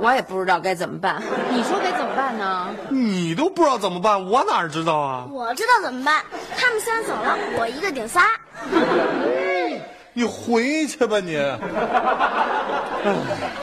我也不知道该怎么办。你说该怎么办呢？你都不知道怎么办，我哪知道啊？我知道怎么办，他们仨走了，我一个顶仨。你回去吧你。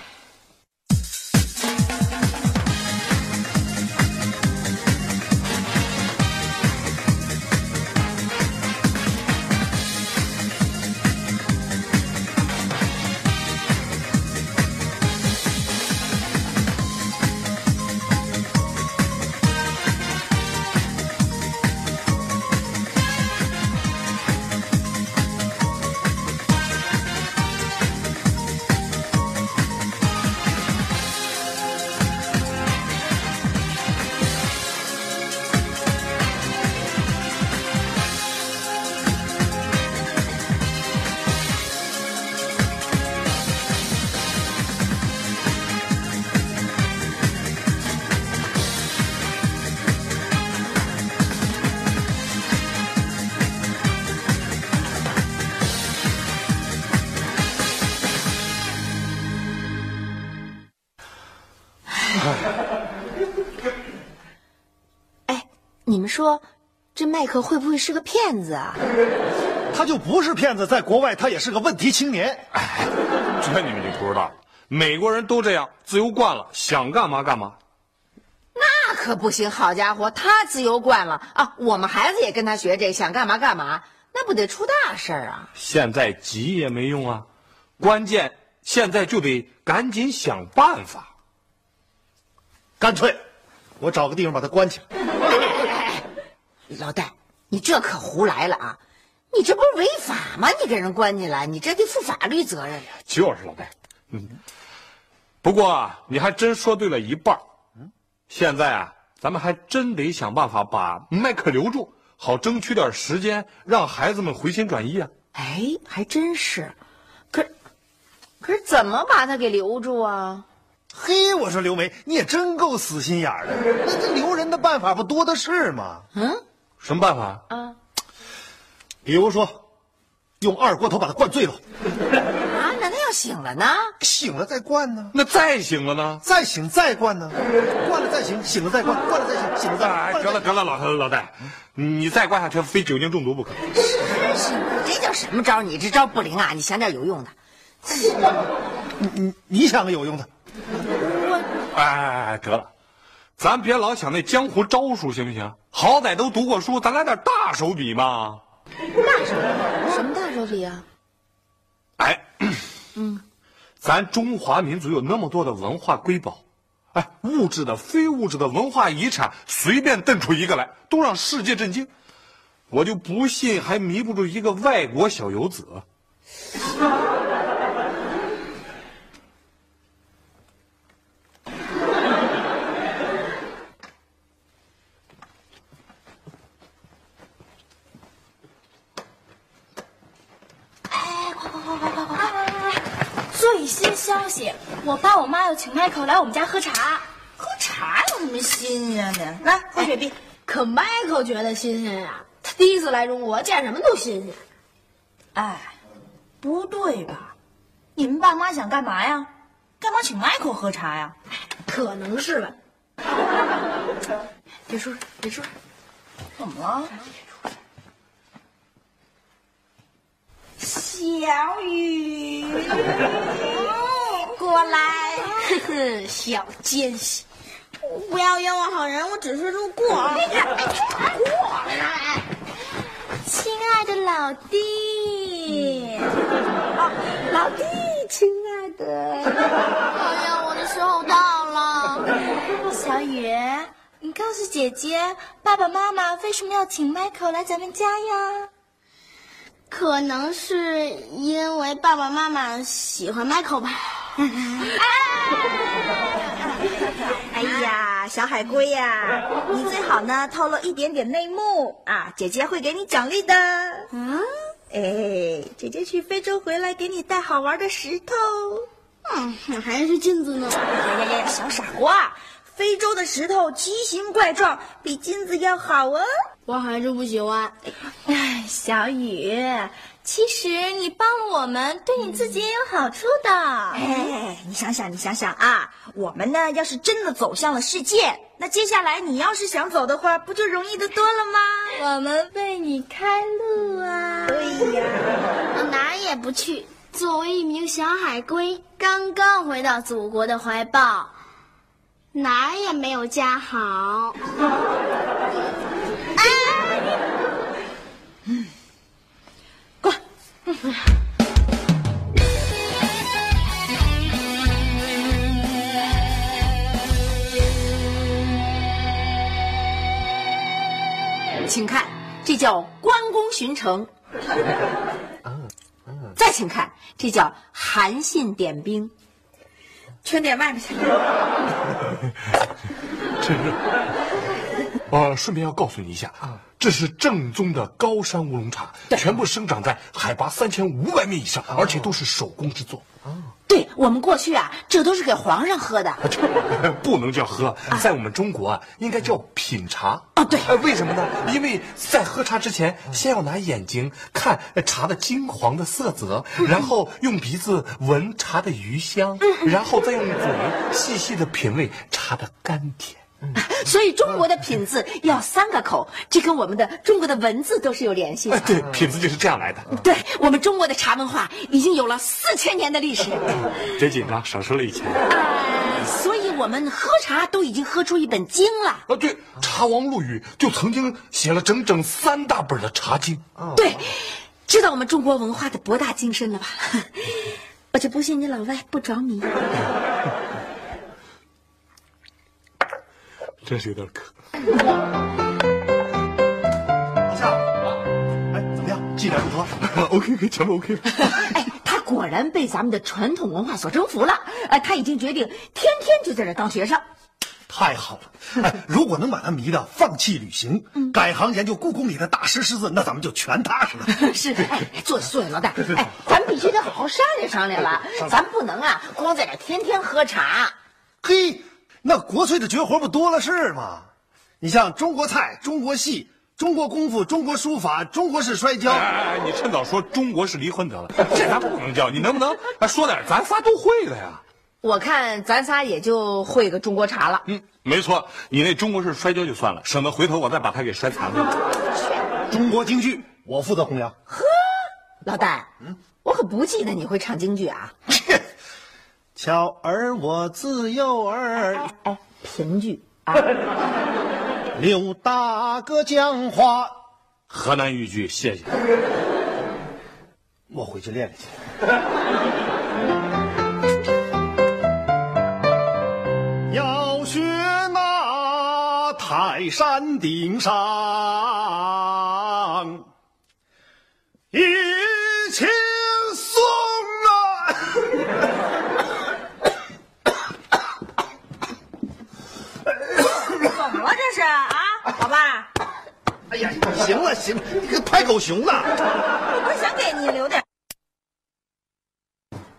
哎，你们说，这麦克会不会是个骗子啊？他就不是骗子，在国外他也是个问题青年。这你们就不知道了，美国人都这样，自由惯了，想干嘛干嘛。那可不行，好家伙，他自由惯了啊！我们孩子也跟他学这，想干嘛干嘛，那不得出大事儿啊！现在急也没用啊，关键现在就得赶紧想办法。干脆，我找个地方把他关起来。老戴，你这可胡来了啊！你这不是违法吗？你给人关起来，你这得负法律责任。就是老戴，嗯。不过啊，你还真说对了一半。嗯，现在啊，咱们还真得想办法把麦克留住，好争取点时间，让孩子们回心转意啊。哎，还真是。可是，可是怎么把他给留住啊？嘿，我说刘梅，你也真够死心眼儿的。那这留人的办法不多的是吗？嗯什么办法？啊比如说，用二锅头把他灌醉了，啊！那他要醒了呢？醒了再灌呢，那再醒了呢？再醒再灌呢，灌了再醒，醒了再灌，灌了再醒，醒了再哎，灌。得了得了，老老戴，你再灌下去，非酒精中毒不可。是这叫什么招？你这招不灵啊！你想点有用的。你你想个有用的？哎哎哎，得了，咱别老想那江湖招数，行不行？好歹都读过书，咱来点大手笔嘛。大手什么大手笔啊？哎，嗯，咱中华民族有那么多的文化瑰宝，哎，物质的、非物质的文化遗产，随便瞪出一个来，都让世界震惊。我就不信还迷不住一个外国小游子。最新消息，我爸我妈要请迈克来我们家喝茶。喝茶有什么新鲜的？来喝雪碧。可迈克觉得新鲜呀、他第一次来中国，见什么都新鲜。哎，不对吧？你们爸妈想干嘛呀？干嘛请迈克喝茶呀？可能是吧。别说，别说，怎么了？小雨，过来，呵呵，小奸细，不要冤枉好人，我只是路过。过来，亲爱的老弟，老弟，亲爱的，哎呀，我的时候到了。小雨，你告诉姐姐，爸爸妈妈为什么要请 Michael 来咱们家呀？可能是因为爸爸妈妈喜欢 Michael 吧。哎呀，小海龟呀，你最好呢透露一点点内幕啊，姐姐会给你奖励的。嗯，哎，姐姐去非洲回来给你带好玩的石头。嗯，还是镜子呢。呀呀呀，小傻瓜，非洲的石头奇形怪状，比金子要好哦。我还是不喜欢。哎，小雨，其实你帮了我们，对你自己也有好处的。哎，你想想，你想想啊，我们呢，要是真的走向了世界，那接下来你要是想走的话，不就容易的多了吗？我们为你开路啊！对呀，我哪儿也不去。作为一名小海龟，刚刚回到祖国的怀抱，哪儿也没有家好。请看，这叫关公巡城。再请看，这叫韩信点兵。全点外面去。这是。呃，顺便要告诉你一下啊，这是正宗的高山乌龙茶，全部生长在海拔三千五百米以上，而且都是手工制作。对我们过去啊，这都是给皇上喝的。不能叫喝，在我们中国啊，应该叫品茶。啊，对，为什么呢？因为在喝茶之前，先要拿眼睛看茶的金黄的色泽，然后用鼻子闻茶的余香，然后再用嘴细细的品味茶的甘甜。所以中国的品字要三个口，这跟我们的中国的文字都是有联系的。哎，对，品字就是这样来的。对我们中国的茶文化已经有了四千年的历史。别紧张，少说了一千。呃，所以我们喝茶都已经喝出一本经了。啊，对，茶王陆羽就曾经写了整整三大本的茶经。对，知道我们中国文化的博大精深了吧？我就不信你老外不着迷。真是有点渴。老夏，哎，怎么样？进展如何。OK OK，全部 OK 了。哎，他果然被咱们的传统文化所征服了。哎，他已经决定天天就在这当学生。太好了！哎，如果能把他迷的放弃旅行，改行研究故宫里的大石狮子，那咱们就全踏实了。是，哎，坐下坐下，老大。哎，咱们必须得好好商量商量了。咱不能啊，光在这天天喝茶。嘿，那国粹的绝活不多了是吗？你像中国菜、中国戏、中国功夫、中国书法、中国式摔跤。哎哎哎，你趁早说中国式离婚得了，这咱不能叫。你能不能啊说点咱仨都会的呀？我看咱仨也就会个中国茶了。嗯，没错，你那中国式摔跤就算了，省得回头我再把他给摔残了。中国京剧，我负责弘扬。呵老大，我可不记得你会唱京剧啊。巧儿我自幼儿，哎，评剧啊，刘大哥讲话，河南豫剧，谢谢。我回去练练去。要学那泰山顶上一轻松啊！怎么了这是啊，老爸？哎呀，行了行了，你个拍狗熊了！我不是想给你留点，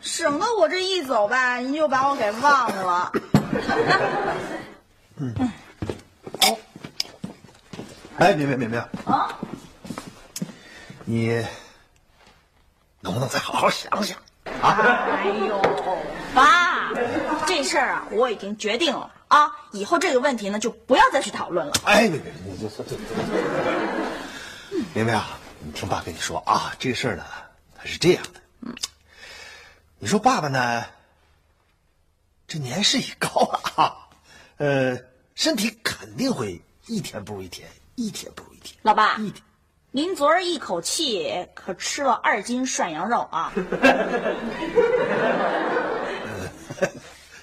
省得我这一走吧，您就把我给忘了。哎，明明明明，啊，你能不能再好好想想啊？哎呦，爸，这事儿啊，我已经决定了啊，以后这个问题呢，就不要再去讨论了。哎，别别，你这这这，明明啊，你听爸跟你说啊，这事儿呢，它是这样的。你说爸爸呢，这年事已高了啊，呃，身体肯定会一天不如一天，一天不如一天。老爸一天，您昨儿一口气可吃了二斤涮羊肉啊！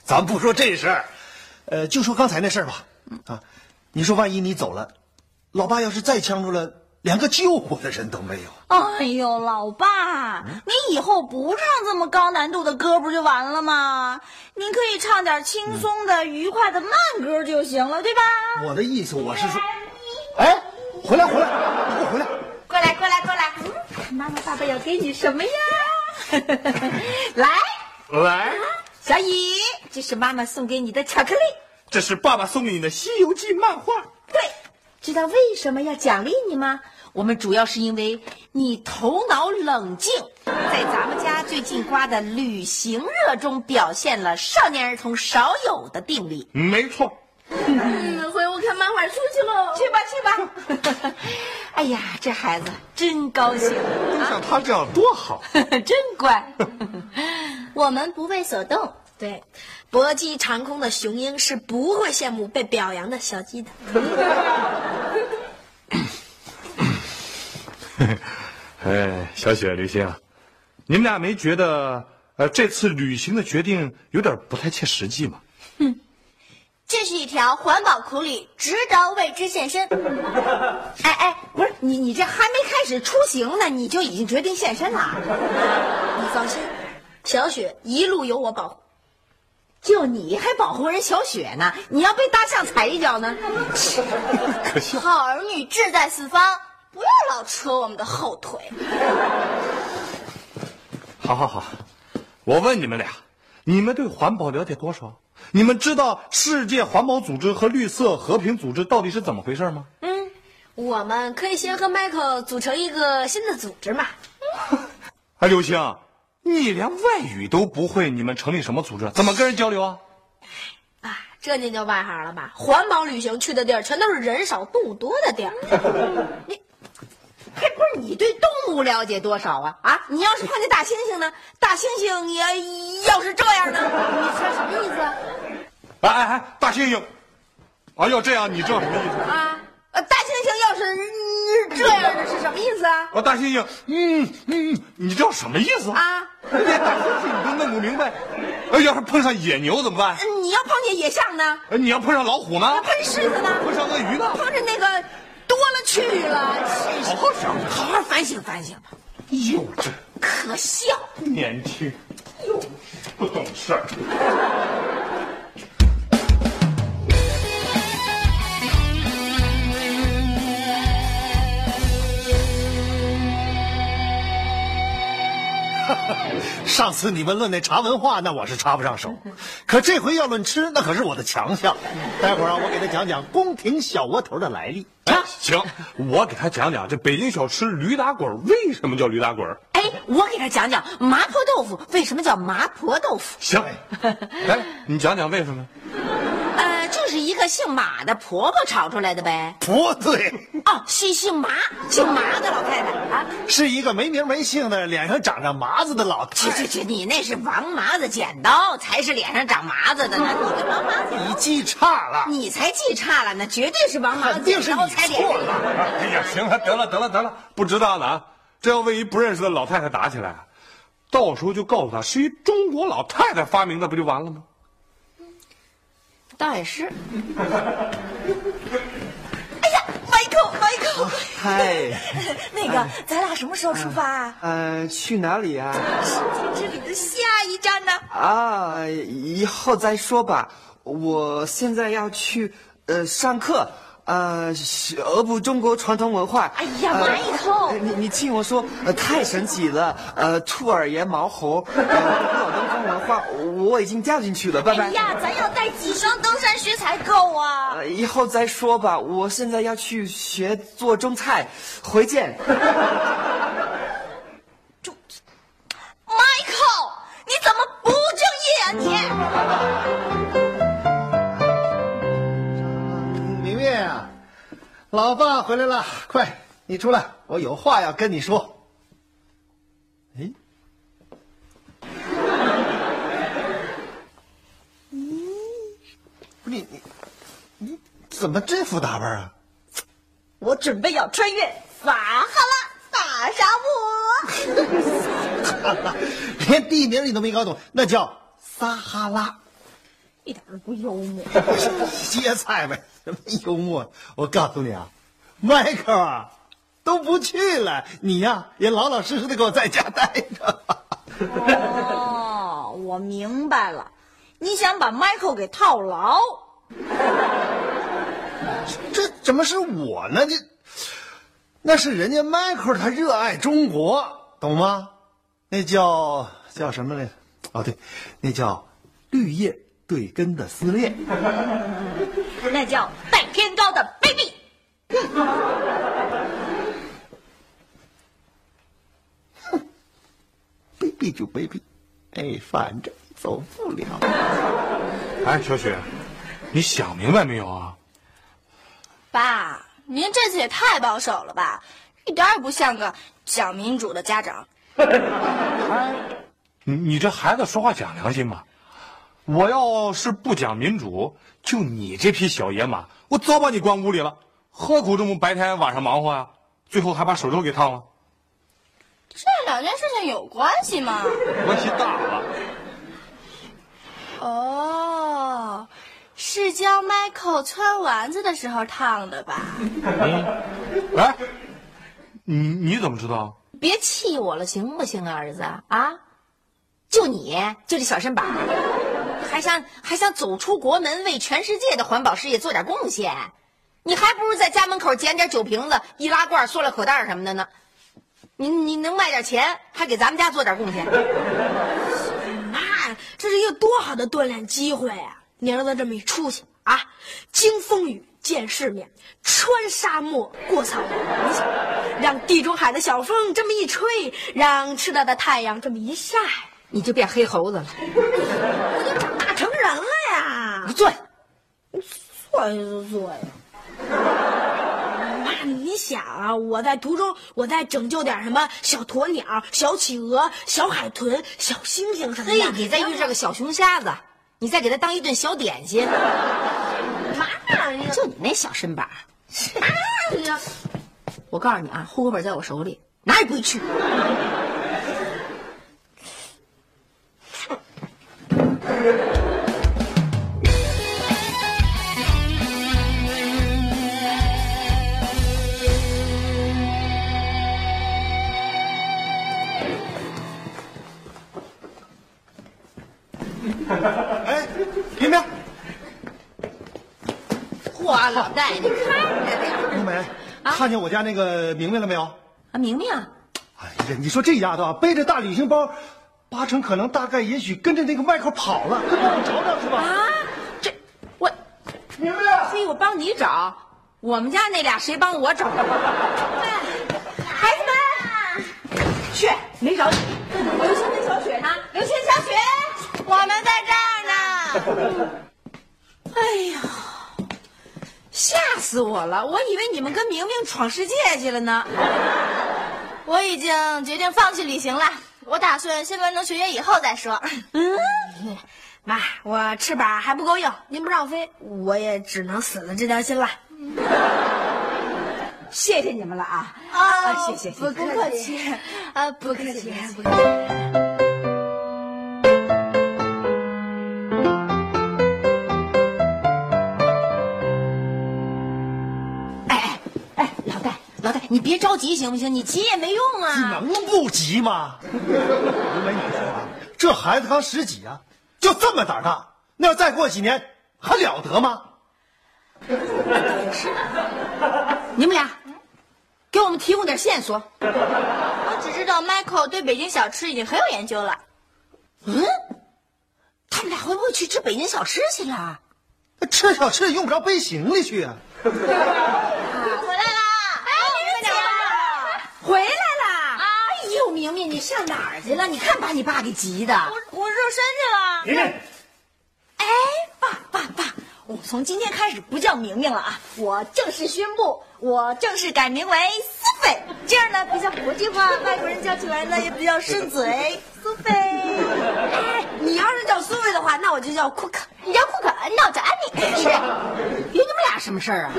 咱不说这事儿，呃，就说刚才那事儿吧。啊，你说万一你走了，老爸要是再呛住了，连个救我的人都没有。哎呦，老爸，你以后不唱这么高难度的歌不就完了吗？您可以唱点轻松的、愉快的慢歌就行了，对吧？我的意思我是说，哎，回来回来，你给我回来！过来，过来，过来。妈妈、爸爸要给你什么呀？来，来，小雨，这是妈妈送给你的巧克力。这是爸爸送给你的《西游记》漫画。对，知道为什么要奖励你吗？我们主要是因为你头脑冷静，在咱们家最近刮的旅行热中表现了少年儿童少有的定力。没错，嗯，回屋看漫画书去喽。去吧，去吧。哎呀，这孩子真高兴，像他这样多好。真乖。我们不为所动。对，搏击长空的雄鹰是不会羡慕被表扬的小鸡的。哎，小雪、刘星，你们俩没觉得呃这次旅行的决定有点不太切实际吗？这是一条环保苦旅，值得为之献身。哎哎，不是你，你这还没开始出行呢，你就已经决定献身了？你放心，小雪一路有我保护。就你还保护人小雪呢？你要被大象踩一脚呢？可笑。好儿女志在四方，不要老扯我们的后腿。好好好，我问你们俩，你们对环保了解多少？你们知道世界环保组织和绿色和平组织到底是怎么回事吗？嗯，我们可以先和 Michael 组成一个新的组织嘛。哎，刘星，你连外语都不会，你们成立什么组织？怎么跟人交流啊？啊，这您就外行了吧？环保旅行去的地儿全都是人少动物多的地儿。你，还不是你对动物了解多少啊？啊，你要是碰见大猩猩呢？大猩猩也要是这样呢？你说什么意思啊？哎哎哎，大猩猩，啊，要这样，你知道什么意思？啊，呃，大猩猩要是嗯这样的是什么意思啊？啊，大猩猩，嗯嗯，你知道什么意思？啊，连大猩猩你都弄不明白，呃，要是碰上野牛怎么办？你要碰见野象呢？呃，你要碰上老虎呢？碰见狮子呢？碰上鳄鱼呢？碰上那个多了去了，好好想想，好好反省反省吧。幼稚、可笑。年轻、幼稚、不懂事儿。上次你们论那茶文化，那我是插不上手，可这回要论吃，那可是我的强项。待会儿啊，我给他讲讲宫廷小窝头的来历。啊，行，我给他讲讲这北京小吃驴打滚为什么叫驴打滚。哎，我给他讲讲麻婆豆腐为什么叫麻婆豆腐。行，来，你讲讲为什么？姓马的婆婆炒出来的呗。不对，哦，是姓麻，姓麻的老太太啊。是一个没名没姓的，脸上长着麻子的老太太。去去去，你那是王麻子剪刀，才是脸上长麻子的呢。你跟王麻子，你记差了，你才记差了呢，绝对是王麻子剪刀才脸上错了。哎呀，行了，得了，得了，得了，不知道的啊，这要为一不认识的老太太打起来，到时候就告诉她是一中国老太太发明的，不就完了吗？倒也是。哎呀，Michael，Michael，嗨，那个，咱俩什么时候出发啊？呃，去哪里啊？世界之旅的下一站呢？啊，以后再说吧。我现在要去呃上课，呃，学俄部中国传统文化。哎呀呃 Michael 呃你你听我说，呃，太神奇了。呃，兔耳爷毛猴，呃，老东方文化，我已经掉进去了。拜拜。哎呀，咱要带几双登山靴才够啊！呃，以后再说吧。我现在要去学做中菜，回见。Michael，你怎么不正业啊你？明月啊，老爸回来了，快，你出来，我有话要跟你说。不是你你你怎么这副打扮啊？我准备要穿越撒哈拉大沙漠。连地名你都没搞懂，那叫撒哈拉。一点都不幽默。歇菜呗，什么幽默？我告诉你啊，迈克尔啊，都不去了，你呀也老老实实的给我在家待着。哦，我明白了，你想把 Michael 给套牢。这怎么是我呢？这那是人家 Michael，他热爱中国，懂吗？那叫叫什么来着？哦，对，那叫绿叶对根的撕裂。那叫带偏高的卑鄙。卑鄙就卑鄙，哎，反正走不了。哎，小雪，你想明白没有啊？爸，您这次也太保守了吧，一点也不像个讲民主的家长。你你这孩子说话讲良心吗？我要是不讲民主，就你这匹小野马，我早把你关屋里了，何苦这么白天晚上忙活呀？最后还把手肘给烫了，这两件事情有关系吗？关系大了。哦，是教 Michael 穿丸子的时候烫的吧？哎，你你怎么知道？别气我了，行不行啊，儿子啊？就你就这小身板，还想还想走出国门，为全世界的环保事业做点贡献？你还不如在家门口捡点酒瓶子、易拉罐、塑料口袋什么的呢。你你能卖点钱，还给咱们家做点贡献。妈，这是一个多好的锻炼机会啊！你儿子这么一出去啊，经风雨见世面，穿沙漠过草原，你想，让地中海的小风这么一吹，让赤道的太阳这么一晒，你就变黑猴子了。我就长大成人了呀！你坐下。坐呀就坐呀。妈，你想啊，我在途中，我在拯救点什么小鸵鸟、小企鹅、小海豚、小猩猩什么嘿的。，你再遇上个小熊瞎子，你再给他当一顿小点心。就你那小身板儿，我告诉你啊，户口本在我手里，哪也不会去。看着点儿冬梅，看见我家那个明明了没有？啊，明明，哎呀，你说这丫头啊，背着大旅行包，八成可能大概也许跟着那个迈克跑了，快帮我找找是吧？啊，这我，明明，嘿，我帮你找，我们家那俩谁帮我找？哎，孩子们，去，没找你，刘星跟小雪呢？刘星、小雪，我们在这儿呢。哎呀，吓死我了！我以为你们跟明明闯世界去了呢。我已经决定放弃旅行了，我打算先完成学业以后再说。嗯 妈，我翅膀还不够用，您不让飞，我也只能死了这条心了。谢谢你们了啊！啊谢谢谢谢不客气，啊，不客气，不客气。你别着急行不行？你急也没用啊！你能不急吗？刘梅，你说啊，这孩子刚十几啊，就这么胆儿大，那要再过几年还了得吗？是你们俩给我们提供点线索。我只知道 Michael 对北京小吃已经很有研究了。嗯，他们俩会不会去吃北京小吃去了？吃小吃也用不着背行李去啊。回来啦！哎，你们回来啦！哎你上哪儿去了？你看把你爸给急的。我我热身去了。明明，哎，爸爸爸，我从今天开始不叫明明了啊！我正式宣布，我正式改名为苏菲，这样呢比较国际化，外国人叫起来呢也比较顺嘴。苏菲，哎，你要是叫苏菲的话，那我就叫库克。你叫库克，那我叫安妮。有你们俩什么事儿啊？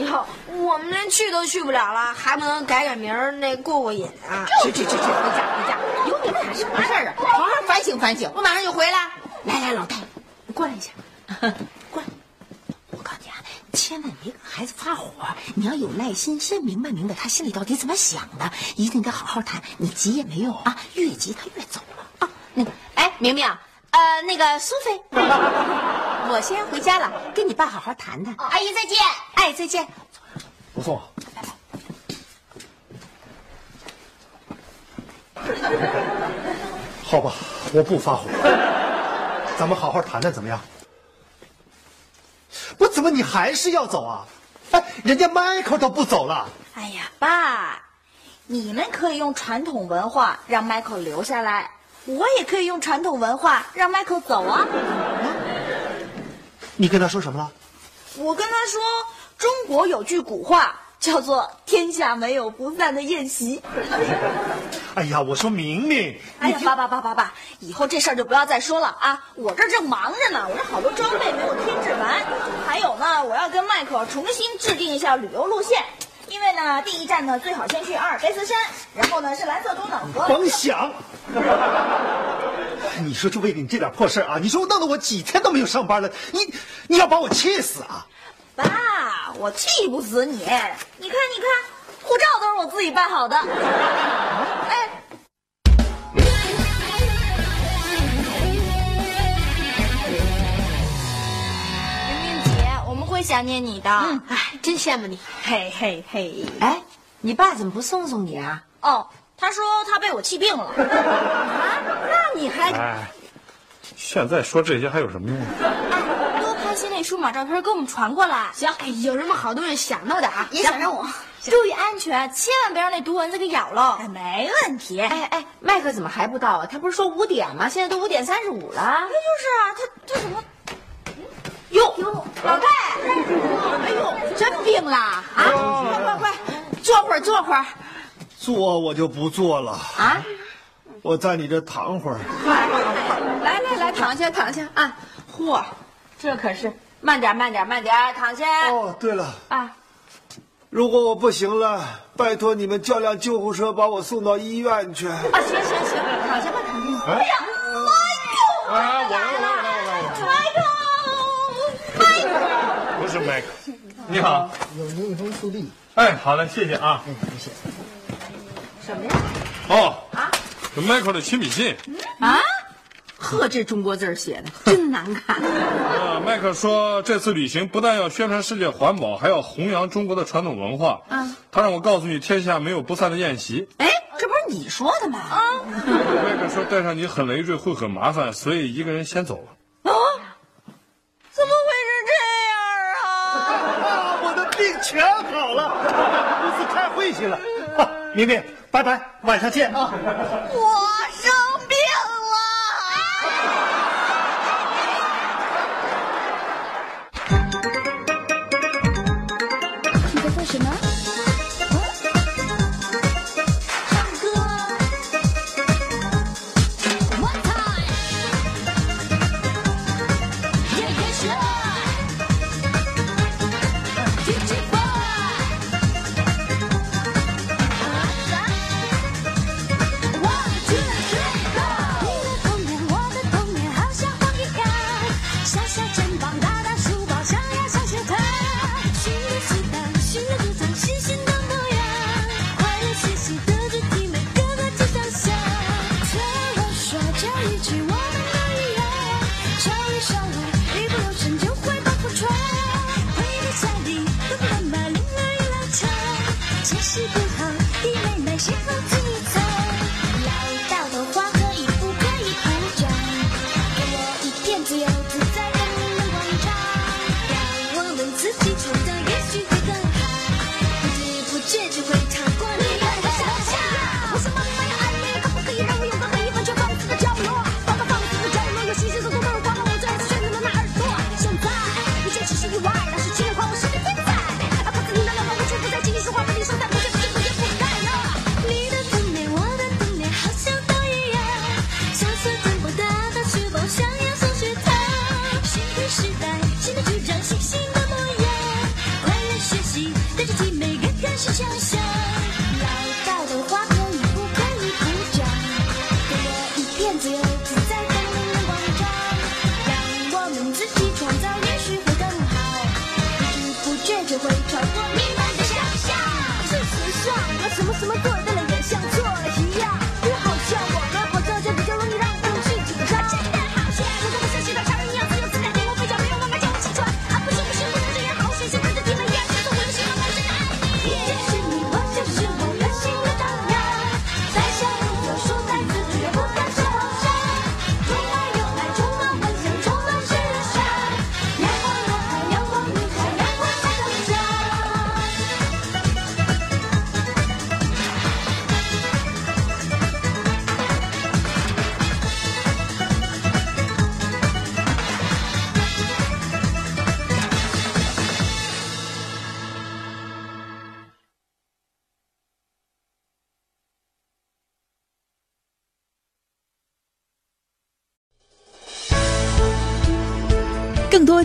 以后我们连去都去不了了，还不能改改名儿，那过过瘾啊？去去去去，回家回家！有你们俩什么事儿啊？好好反省反省，我马上就回来。来来，老戴，你过来一下，过来。我告诉你啊，千万别跟孩子发火，你要有耐心，先明白明白他心里到底怎么想的，一定得好好谈。你急也没用啊，越急他越走了啊。那个，哎，明明，呃，那个苏菲，我先回家了，跟你爸好好谈谈。阿姨再见。哎，再见。不送。好吧，我不发火，咱们好好谈谈，怎么样？不，怎么你还是要走啊？哎，人家迈克都不走了。哎呀，爸，你们可以用传统文化让 Michael 留下来，我也可以用传统文化让 Michael 走啊。你跟他说什么了？我跟他说，中国有句古话叫做“天下没有不散的宴席”。哎呀，我说明明，哎呀，爸爸爸爸爸，以后这事儿就不要再说了啊！我这儿正忙着呢，我这好多装备没有添置完，还有呢，我要跟迈克尔重新制定一下旅游路线。因为呢，第一站呢最好先去阿尔卑斯山，然后呢是蓝色多瑙河。甭想！你说就为了你这点破事儿啊，你说弄得我几天都没有上班了，你你要把我气死啊！爸，我气不死你！你看，你看，护照都是我自己办好的。哎，明明姐，我们会想念你的。嗯，哎，真羡慕你。嘿嘿嘿！哎，你爸怎么不送送你啊？哦，他说他被我气病了。啊，那你还哎，现在说这些还有什么用？哎多拍些那数码照片给我们传过来。行，有什么好东西想到点啊？也想让我注意安全，千万别让那毒蚊子给咬了。哎，没问题。哎，哎哎，麦克怎么还不到啊？他不是说五点吗？现在都五点三十五了。就是啊，他他怎么？哟哟，老戴，哎呦，真病了啊！快快快，坐会儿坐会儿坐我就不坐了，啊！我在你这躺会儿。来来来，躺下躺下啊！嚯，这可是慢点慢点慢点，躺下哦，对了，啊！如果我不行了，拜托你们叫辆救护车把我送到医院去。啊，行行行，躺下吧躺下。哎呀，哎，我来我来我麦克，你好，有柠檬速递。哎，好嘞，谢谢啊。嗯，谢谢什么呀？哦，啊，有迈克的亲笔信。啊？呵，这中国字儿写的真难看。啊，麦克说这次旅行不但要宣传世界环保，还要弘扬中国的传统文化。嗯，他让我告诉你，天下没有不散的宴席。哎，这不是你说的吗？啊，麦克说带上你很累赘，会很麻烦，所以一个人先走了。啊，明明，拜拜，晚上见啊。